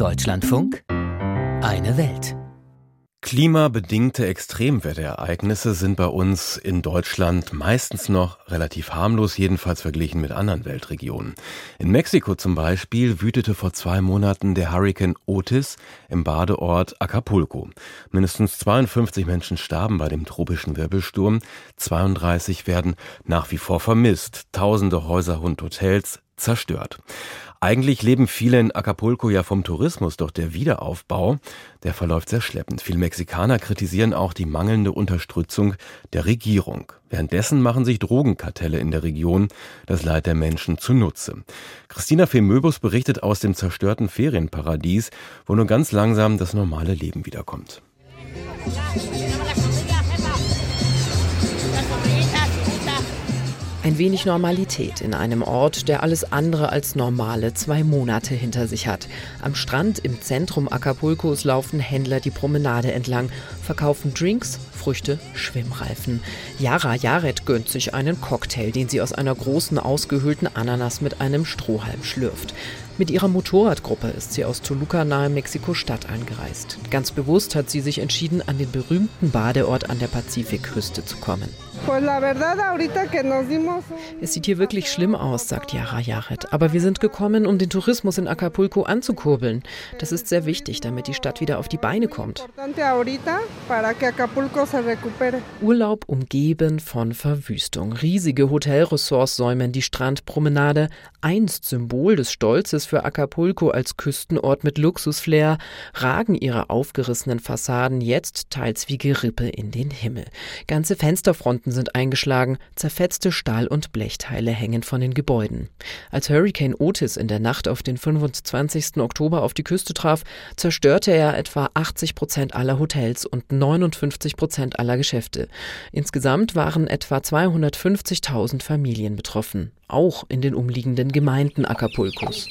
Deutschlandfunk Eine Welt. Klimabedingte Extremwetterereignisse sind bei uns in Deutschland meistens noch relativ harmlos, jedenfalls verglichen mit anderen Weltregionen. In Mexiko zum Beispiel wütete vor zwei Monaten der Hurrikan Otis im Badeort Acapulco. Mindestens 52 Menschen starben bei dem tropischen Wirbelsturm, 32 werden nach wie vor vermisst, tausende Häuser und Hotels zerstört. Eigentlich leben viele in Acapulco ja vom Tourismus, doch der Wiederaufbau, der verläuft sehr schleppend. Viele Mexikaner kritisieren auch die mangelnde Unterstützung der Regierung. Währenddessen machen sich Drogenkartelle in der Region das Leid der Menschen zunutze. Christina Femöbus berichtet aus dem zerstörten Ferienparadies, wo nur ganz langsam das normale Leben wiederkommt. Ein wenig Normalität in einem Ort, der alles andere als normale zwei Monate hinter sich hat. Am Strand im Zentrum Acapulcos laufen Händler die Promenade entlang, verkaufen Drinks, Früchte, Schwimmreifen. Yara Jared gönnt sich einen Cocktail, den sie aus einer großen ausgehöhlten Ananas mit einem Strohhalm schlürft. Mit ihrer Motorradgruppe ist sie aus Toluca nahe Mexiko-Stadt eingereist. Ganz bewusst hat sie sich entschieden, an den berühmten Badeort an der Pazifikküste zu kommen. Es sieht hier wirklich schlimm aus, sagt Yara Yaret. Aber wir sind gekommen, um den Tourismus in Acapulco anzukurbeln. Das ist sehr wichtig, damit die Stadt wieder auf die Beine kommt. Urlaub umgeben von Verwüstung. Riesige Hotelressorts säumen die Strandpromenade. Einst Symbol des Stolzes für Acapulco als Küstenort mit Luxusflair, ragen ihre aufgerissenen Fassaden jetzt teils wie Gerippe in den Himmel. Ganze Fensterfronten sind eingeschlagen, zerfetzte Stahl- und Blechteile hängen von den Gebäuden. Als Hurricane Otis in der Nacht auf den 25. Oktober auf die Küste traf, zerstörte er etwa 80 Prozent aller Hotels und 59 Prozent aller Geschäfte. Insgesamt waren etwa 250.000 Familien betroffen, auch in den umliegenden Gemeinden Acapulcos.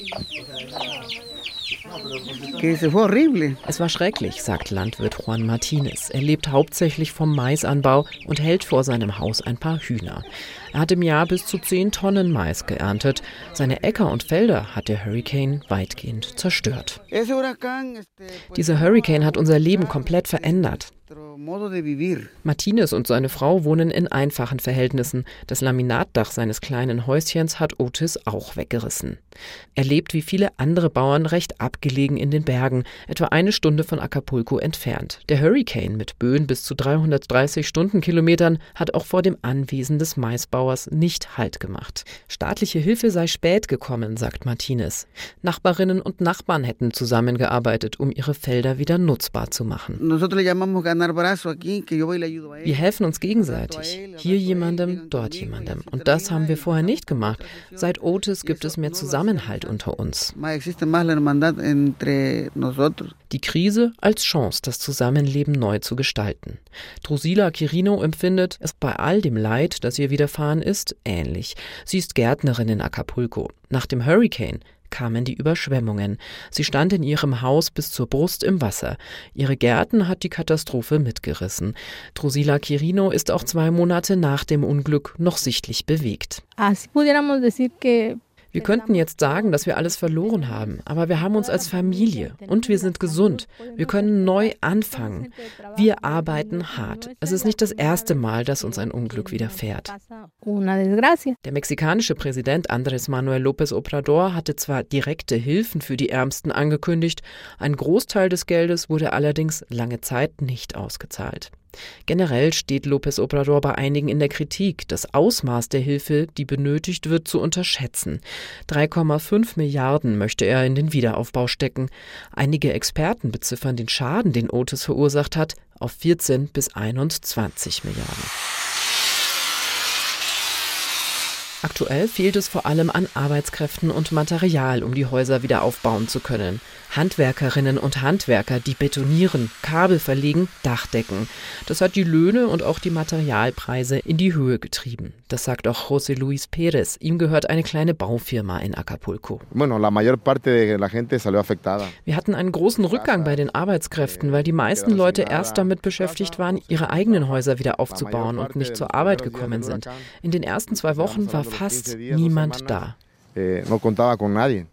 Es war schrecklich, sagt Landwirt Juan Martinez. Er lebt hauptsächlich vom Maisanbau und hält vor seinem Haus ein paar Hühner. Er hat im Jahr bis zu 10 Tonnen Mais geerntet. Seine Äcker und Felder hat der Hurricane weitgehend zerstört. Dieser Hurricane hat unser Leben komplett verändert. Martinez und seine Frau wohnen in einfachen Verhältnissen. Das Laminatdach seines kleinen Häuschens hat Otis auch weggerissen. Er lebt wie viele andere Bauern recht abgelegen in den Bergen, etwa eine Stunde von Acapulco entfernt. Der Hurricane mit Böen bis zu 330 Stundenkilometern hat auch vor dem Anwesen des Maisbauers nicht Halt gemacht. Staatliche Hilfe sei spät gekommen, sagt Martinez. Nachbarinnen und Nachbarn hätten zusammengearbeitet, um ihre Felder wieder nutzbar zu machen. Wir helfen uns gegenseitig. Hier jemandem, dort jemandem. Und das haben wir vorher nicht gemacht. Seit Otis gibt es mehr Zusammenhalt unter uns. Die Krise als Chance, das Zusammenleben neu zu gestalten. Drusila Quirino empfindet es bei all dem Leid, das ihr widerfahren ist, ähnlich. Sie ist Gärtnerin in Acapulco. Nach dem Hurricane kamen die Überschwemmungen. Sie stand in ihrem Haus bis zur Brust im Wasser. Ihre Gärten hat die Katastrophe mitgerissen. Drusila Quirino ist auch zwei Monate nach dem Unglück noch sichtlich bewegt. Wir könnten jetzt sagen, dass wir alles verloren haben, aber wir haben uns als Familie und wir sind gesund. Wir können neu anfangen. Wir arbeiten hart. Es ist nicht das erste Mal, dass uns ein Unglück widerfährt. Der mexikanische Präsident Andrés Manuel López Obrador hatte zwar direkte Hilfen für die Ärmsten angekündigt, ein Großteil des Geldes wurde allerdings lange Zeit nicht ausgezahlt. Generell steht López Obrador bei einigen in der Kritik, das Ausmaß der Hilfe, die benötigt wird, zu unterschätzen. 3,5 Milliarden möchte er in den Wiederaufbau stecken. Einige Experten beziffern den Schaden, den Otis verursacht hat, auf 14 bis 21 Milliarden. Aktuell fehlt es vor allem an Arbeitskräften und Material, um die Häuser wieder aufbauen zu können. Handwerkerinnen und Handwerker, die betonieren, Kabel verlegen, Dach decken. Das hat die Löhne und auch die Materialpreise in die Höhe getrieben. Das sagt auch José Luis Pérez. Ihm gehört eine kleine Baufirma in Acapulco. Wir hatten einen großen Rückgang bei den Arbeitskräften, weil die meisten Leute erst damit beschäftigt waren, ihre eigenen Häuser wieder aufzubauen und nicht zur Arbeit gekommen sind. In den ersten zwei Wochen war fast niemand da. Eh,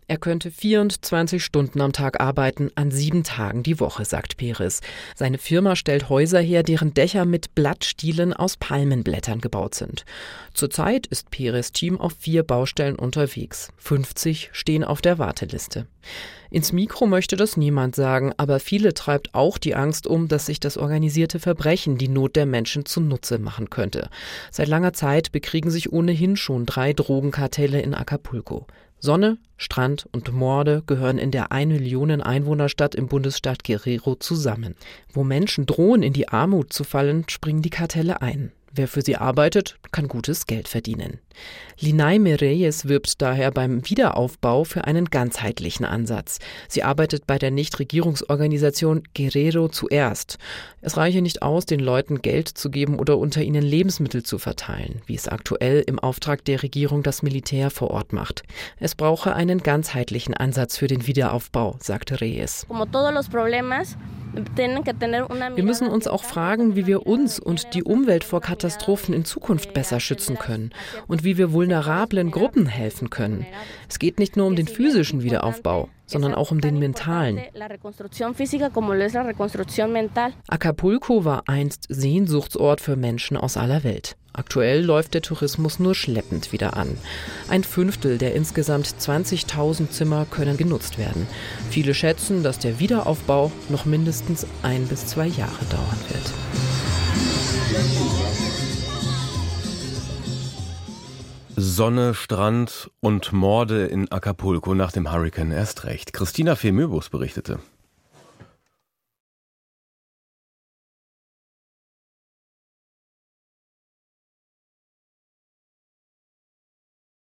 er könnte 24 Stunden am Tag arbeiten, an sieben Tagen die Woche, sagt Perez. Seine Firma stellt Häuser her, deren Dächer mit Blattstielen aus Palmenblättern gebaut sind. Zurzeit ist Perez Team auf vier Baustellen unterwegs. 50 stehen auf der Warteliste. Ins Mikro möchte das niemand sagen, aber viele treibt auch die Angst um, dass sich das organisierte Verbrechen die Not der Menschen zunutze machen könnte. Seit langer Zeit bekriegen sich ohnehin schon drei Drogenkartelle in Acapulco. Sonne, Strand und Morde gehören in der 1 Millionen Einwohnerstadt im Bundesstaat Guerrero zusammen. Wo Menschen drohen, in die Armut zu fallen, springen die Kartelle ein. Wer für sie arbeitet, kann gutes Geld verdienen. Linay Mereyes wirbt daher beim Wiederaufbau für einen ganzheitlichen Ansatz. Sie arbeitet bei der Nichtregierungsorganisation Guerrero zuerst. Es reiche nicht aus, den Leuten Geld zu geben oder unter ihnen Lebensmittel zu verteilen, wie es aktuell im Auftrag der Regierung das Militär vor Ort macht. Es brauche einen ganzheitlichen Ansatz für den Wiederaufbau, sagte Reyes. Wir müssen uns auch fragen, wie wir uns und die Umwelt vor Katastrophen in Zukunft besser schützen können und wie wir vulnerablen Gruppen helfen können. Es geht nicht nur um den physischen Wiederaufbau, sondern auch um den mentalen. Acapulco war einst Sehnsuchtsort für Menschen aus aller Welt. Aktuell läuft der Tourismus nur schleppend wieder an. Ein Fünftel der insgesamt 20.000 Zimmer können genutzt werden. Viele schätzen, dass der Wiederaufbau noch mindestens ein bis zwei Jahre dauern wird. Sonne, Strand und Morde in Acapulco nach dem Hurrikan erst recht. Christina Femöbus berichtete.